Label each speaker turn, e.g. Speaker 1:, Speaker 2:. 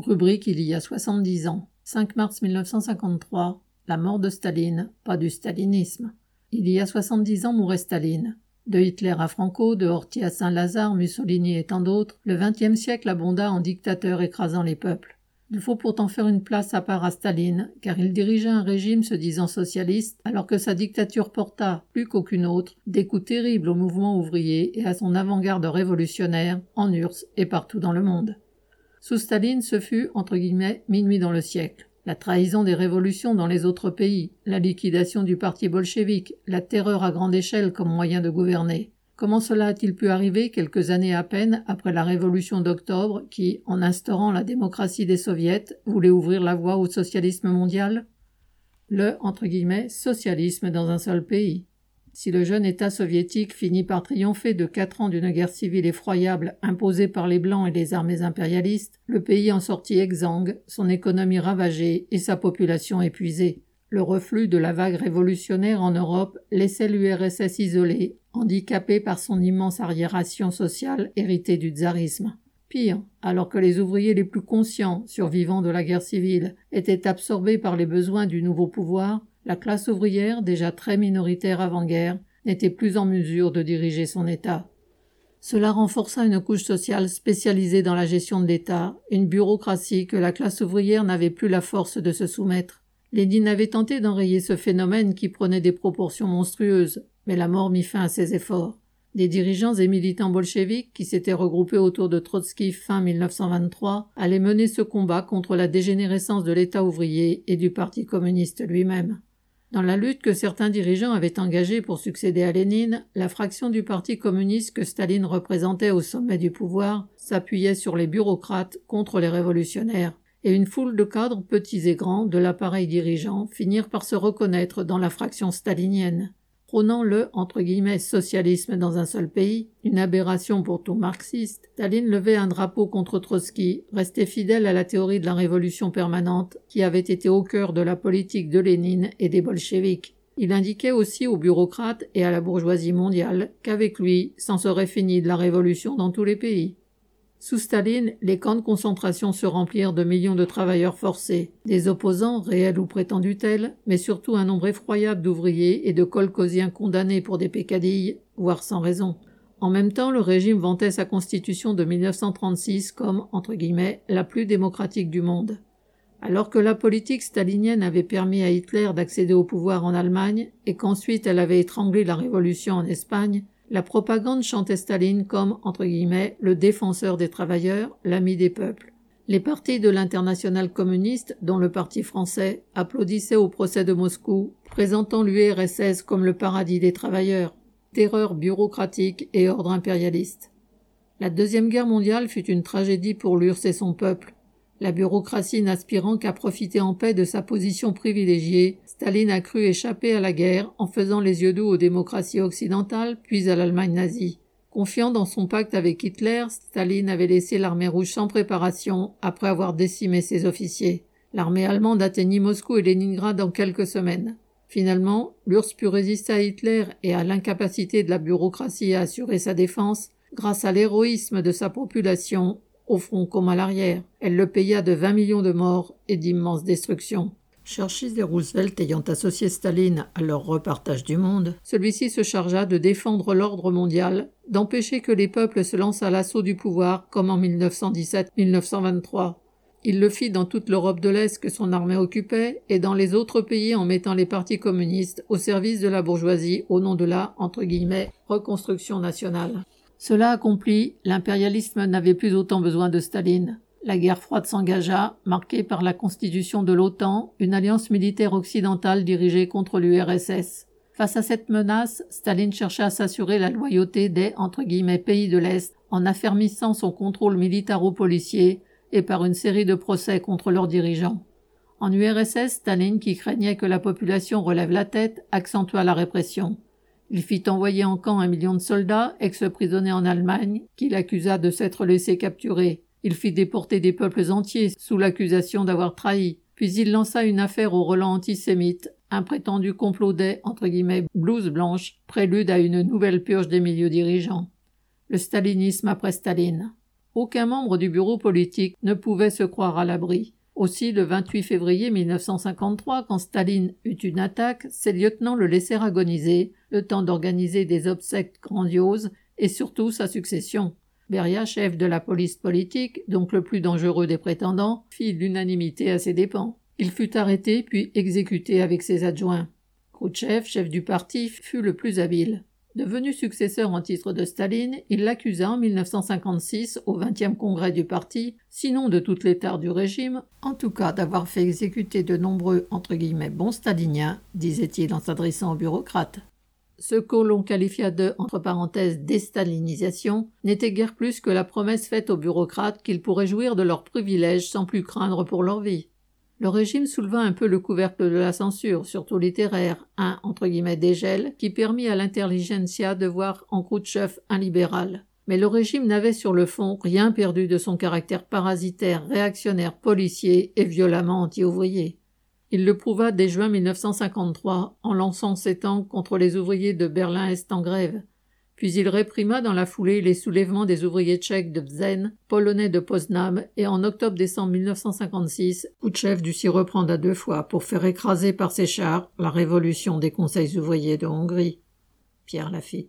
Speaker 1: Rubrique il y a 70 ans. 5 mars 1953. La mort de Staline, pas du stalinisme. Il y a 70 ans mourait Staline. De Hitler à Franco, de Horthy à Saint-Lazare, Mussolini et tant d'autres, le XXe siècle abonda en dictateurs écrasant les peuples. Il faut pourtant faire une place à part à Staline, car il dirigeait un régime se disant socialiste, alors que sa dictature porta, plus qu'aucune autre, des coups terribles au mouvement ouvrier et à son avant-garde révolutionnaire, en URSS et partout dans le monde. Sous Staline, ce fut, entre guillemets, minuit dans le siècle. La trahison des révolutions dans les autres pays, la liquidation du parti bolchevique, la terreur à grande échelle comme moyen de gouverner. Comment cela a-t-il pu arriver quelques années à peine après la révolution d'octobre qui, en instaurant la démocratie des soviets, voulait ouvrir la voie au socialisme mondial? Le, entre guillemets, socialisme dans un seul pays. Si le jeune État soviétique finit par triompher de quatre ans d'une guerre civile effroyable imposée par les Blancs et les armées impérialistes, le pays en sortit exsangue, son économie ravagée et sa population épuisée. Le reflux de la vague révolutionnaire en Europe laissait l'URSS isolée, handicapée par son immense arriération sociale héritée du tsarisme. Pire, alors que les ouvriers les plus conscients, survivants de la guerre civile, étaient absorbés par les besoins du nouveau pouvoir, la classe ouvrière, déjà très minoritaire avant-guerre, n'était plus en mesure de diriger son État. Cela renforça une couche sociale spécialisée dans la gestion de l'État, une bureaucratie que la classe ouvrière n'avait plus la force de se soumettre. Lénine avait tenté d'enrayer ce phénomène qui prenait des proportions monstrueuses, mais la mort mit fin à ses efforts. Des dirigeants et militants bolcheviques qui s'étaient regroupés autour de Trotsky fin 1923 allaient mener ce combat contre la dégénérescence de l'État ouvrier et du Parti communiste lui-même. Dans la lutte que certains dirigeants avaient engagée pour succéder à Lénine, la fraction du Parti communiste que Staline représentait au sommet du pouvoir s'appuyait sur les bureaucrates contre les révolutionnaires, et une foule de cadres petits et grands de l'appareil dirigeant finirent par se reconnaître dans la fraction stalinienne prônant le entre guillemets socialisme dans un seul pays, une aberration pour tout marxiste, Staline levait un drapeau contre Trotsky, restait fidèle à la théorie de la révolution permanente qui avait été au cœur de la politique de Lénine et des bolcheviks. Il indiquait aussi aux bureaucrates et à la bourgeoisie mondiale qu'avec lui s'en serait fini de la révolution dans tous les pays. Sous Staline, les camps de concentration se remplirent de millions de travailleurs forcés, des opposants, réels ou prétendus tels, mais surtout un nombre effroyable d'ouvriers et de colcosiens condamnés pour des pécadilles, voire sans raison. En même temps, le régime vantait sa constitution de 1936 comme, entre guillemets, la plus démocratique du monde. Alors que la politique stalinienne avait permis à Hitler d'accéder au pouvoir en Allemagne et qu'ensuite elle avait étranglé la révolution en Espagne, la propagande chantait Staline comme, entre guillemets, le défenseur des travailleurs, l'ami des peuples. Les partis de l'international communiste, dont le Parti français, applaudissaient au procès de Moscou, présentant l'URSS comme le paradis des travailleurs, terreur bureaucratique et ordre impérialiste. La Deuxième Guerre mondiale fut une tragédie pour l'URSS et son peuple, la bureaucratie n'aspirant qu'à profiter en paix de sa position privilégiée, Staline a cru échapper à la guerre en faisant les yeux doux aux démocraties occidentales puis à l'Allemagne nazie. Confiant dans son pacte avec Hitler, Staline avait laissé l'armée rouge sans préparation après avoir décimé ses officiers. L'armée allemande atteignit Moscou et Leningrad en quelques semaines. Finalement, l'URSS put résister à Hitler et à l'incapacité de la bureaucratie à assurer sa défense grâce à l'héroïsme de sa population au front comme à l'arrière. Elle le paya de 20 millions de morts et d'immenses destructions. Churchill et Roosevelt ayant associé Staline à leur repartage du monde, celui-ci se chargea de défendre l'ordre mondial, d'empêcher que les peuples se lancent à l'assaut du pouvoir comme en 1917-1923. Il le fit dans toute l'Europe de l'Est que son armée occupait et dans les autres pays en mettant les partis communistes au service de la bourgeoisie au nom de la entre guillemets reconstruction nationale. Cela accompli, l'impérialisme n'avait plus autant besoin de Staline. La guerre froide s'engagea, marquée par la constitution de l'OTAN, une alliance militaire occidentale dirigée contre l'URSS. Face à cette menace, Staline chercha à s'assurer la loyauté des entre guillemets, pays de l'Est en affermissant son contrôle militaro-policier et par une série de procès contre leurs dirigeants. En URSS, Staline, qui craignait que la population relève la tête, accentua la répression. Il fit envoyer en camp un million de soldats, ex-prisonniers en Allemagne, qu'il accusa de s'être laissé capturer. Il fit déporter des peuples entiers sous l'accusation d'avoir trahi. Puis il lança une affaire au relent antisémite, un prétendu complot des entre guillemets blouses blanches, prélude à une nouvelle purge des milieux dirigeants. Le stalinisme après Staline. Aucun membre du bureau politique ne pouvait se croire à l'abri. Aussi, le 28 février 1953, quand Staline eut une attaque, ses lieutenants le laissèrent agoniser, le temps d'organiser des obsèques grandioses et surtout sa succession. Beria, chef de la police politique, donc le plus dangereux des prétendants, fit l'unanimité à ses dépens. Il fut arrêté puis exécuté avec ses adjoints. Khrouchtchev, chef du parti, fut le plus habile. Devenu successeur en titre de Staline, il l'accusa en 1956 au 20e congrès du parti, sinon de toutes les tares du régime, en tout cas d'avoir fait exécuter de nombreux entre guillemets bons staliniens, disait-il en s'adressant aux bureaucrates. Ce que l'on qualifia de entre parenthèses déstalinisation n'était guère plus que la promesse faite aux bureaucrates qu'ils pourraient jouir de leurs privilèges sans plus craindre pour leur vie. Le régime souleva un peu le couvercle de la censure, surtout littéraire, un entre guillemets dégel qui permit à l'intelligentsia de voir en Khrouchtchev un libéral. Mais le régime n'avait sur le fond rien perdu de son caractère parasitaire, réactionnaire, policier et violemment anti-ouvrier. Il le prouva dès juin 1953 en lançant ses tanks contre les ouvriers de Berlin-Est en grève. Puis il réprima dans la foulée les soulèvements des ouvriers tchèques de Bzen, polonais de Poznam, et en octobre-décembre 1956, Koutchev dut s'y reprendre à deux fois pour faire écraser par ses chars la révolution des conseils ouvriers de Hongrie. Pierre Lafitte.